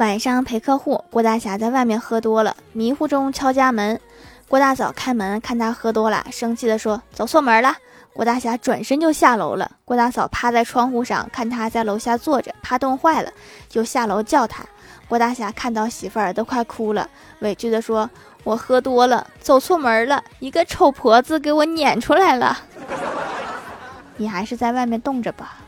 晚上陪客户，郭大侠在外面喝多了，迷糊中敲家门。郭大嫂开门看他喝多了，生气地说：“走错门了！”郭大侠转身就下楼了。郭大嫂趴在窗户上看他在楼下坐着，怕冻坏了就下楼叫他。郭大侠看到媳妇儿都快哭了，委屈地说：“我喝多了，走错门了，一个丑婆子给我撵出来了。”你还是在外面冻着吧。